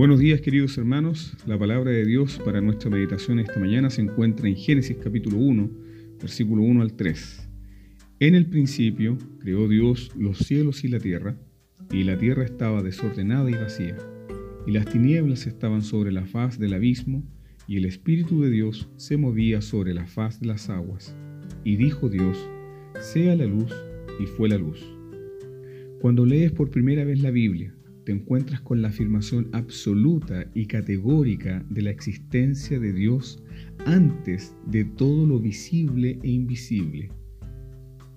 Buenos días queridos hermanos, la palabra de Dios para nuestra meditación esta mañana se encuentra en Génesis capítulo 1, versículo 1 al 3. En el principio creó Dios los cielos y la tierra, y la tierra estaba desordenada y vacía, y las tinieblas estaban sobre la faz del abismo, y el Espíritu de Dios se movía sobre la faz de las aguas. Y dijo Dios, sea la luz, y fue la luz. Cuando lees por primera vez la Biblia, encuentras con la afirmación absoluta y categórica de la existencia de Dios antes de todo lo visible e invisible.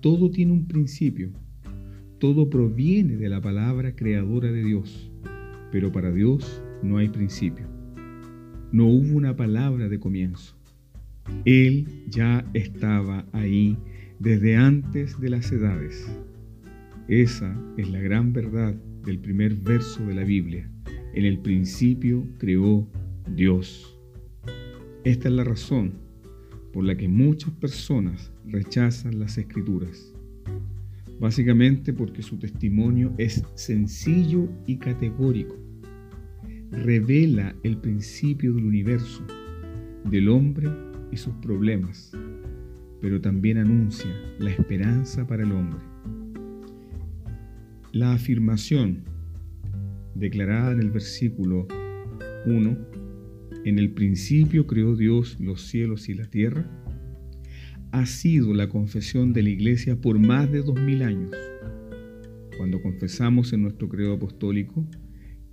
Todo tiene un principio, todo proviene de la palabra creadora de Dios, pero para Dios no hay principio. No hubo una palabra de comienzo. Él ya estaba ahí desde antes de las edades. Esa es la gran verdad del primer verso de la Biblia. En el principio creó Dios. Esta es la razón por la que muchas personas rechazan las escrituras. Básicamente porque su testimonio es sencillo y categórico. Revela el principio del universo, del hombre y sus problemas, pero también anuncia la esperanza para el hombre. La afirmación declarada en el versículo 1, en el principio creó Dios los cielos y la tierra, ha sido la confesión de la iglesia por más de dos mil años. Cuando confesamos en nuestro credo apostólico,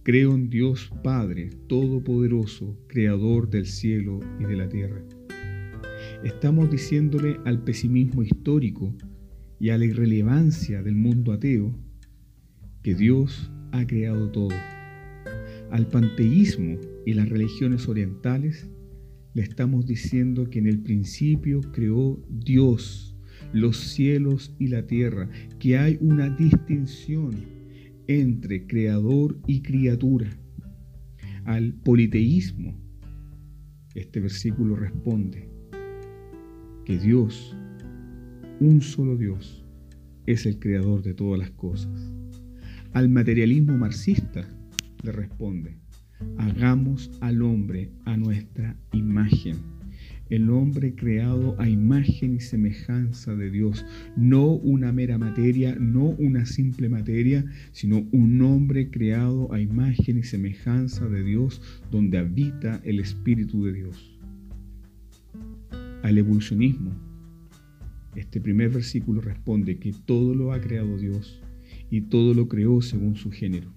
creo en Dios Padre Todopoderoso, Creador del cielo y de la tierra. Estamos diciéndole al pesimismo histórico y a la irrelevancia del mundo ateo que Dios ha creado todo. Al panteísmo y las religiones orientales le estamos diciendo que en el principio creó Dios los cielos y la tierra, que hay una distinción entre creador y criatura. Al politeísmo, este versículo responde que Dios, un solo Dios, es el creador de todas las cosas. Al materialismo marxista le responde, hagamos al hombre a nuestra imagen. El hombre creado a imagen y semejanza de Dios, no una mera materia, no una simple materia, sino un hombre creado a imagen y semejanza de Dios, donde habita el Espíritu de Dios. Al evolucionismo, este primer versículo responde que todo lo ha creado Dios y todo lo creó según su género.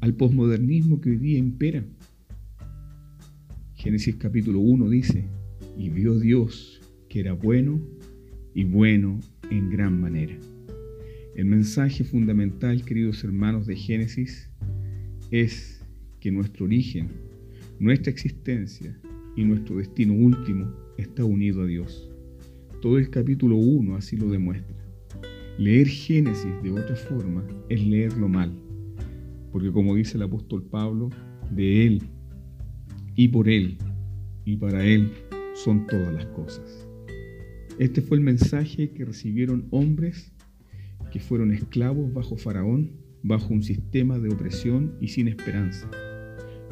Al posmodernismo que hoy día impera. Génesis capítulo 1 dice, y vio Dios que era bueno y bueno en gran manera. El mensaje fundamental, queridos hermanos de Génesis, es que nuestro origen, nuestra existencia y nuestro destino último está unido a Dios. Todo el capítulo 1 así lo demuestra. Leer Génesis de otra forma es leerlo mal, porque como dice el apóstol Pablo, de Él y por Él y para Él son todas las cosas. Este fue el mensaje que recibieron hombres que fueron esclavos bajo Faraón, bajo un sistema de opresión y sin esperanza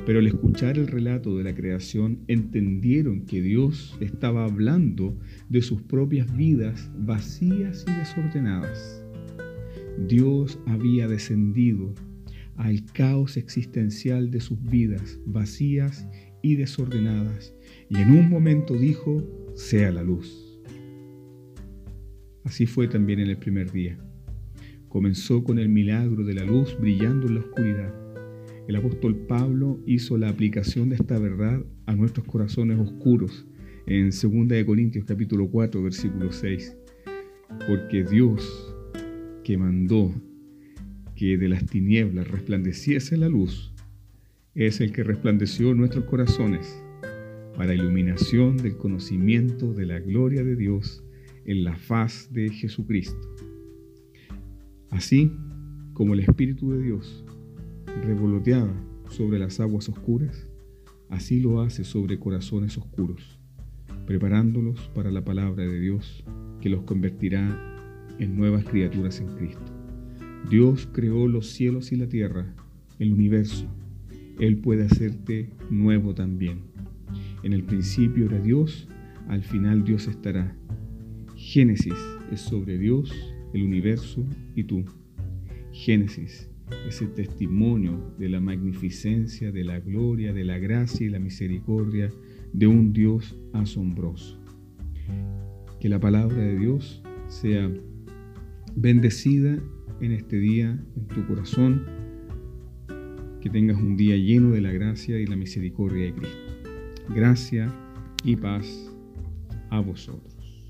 pero al escuchar el relato de la creación entendieron que Dios estaba hablando de sus propias vidas vacías y desordenadas. Dios había descendido al caos existencial de sus vidas vacías y desordenadas y en un momento dijo, sea la luz. Así fue también en el primer día. Comenzó con el milagro de la luz brillando en la oscuridad el apóstol Pablo hizo la aplicación de esta verdad a nuestros corazones oscuros en 2 Corintios capítulo 4 versículo 6. Porque Dios que mandó que de las tinieblas resplandeciese la luz, es el que resplandeció nuestros corazones para iluminación del conocimiento de la gloria de Dios en la faz de Jesucristo. Así como el Espíritu de Dios revoloteada sobre las aguas oscuras, así lo hace sobre corazones oscuros, preparándolos para la palabra de Dios que los convertirá en nuevas criaturas en Cristo. Dios creó los cielos y la tierra, el universo, Él puede hacerte nuevo también. En el principio era Dios, al final Dios estará. Génesis es sobre Dios, el universo y tú. Génesis ese testimonio de la magnificencia, de la gloria, de la gracia y la misericordia de un Dios asombroso. Que la palabra de Dios sea bendecida en este día, en tu corazón, que tengas un día lleno de la gracia y la misericordia de Cristo. Gracia y paz a vosotros.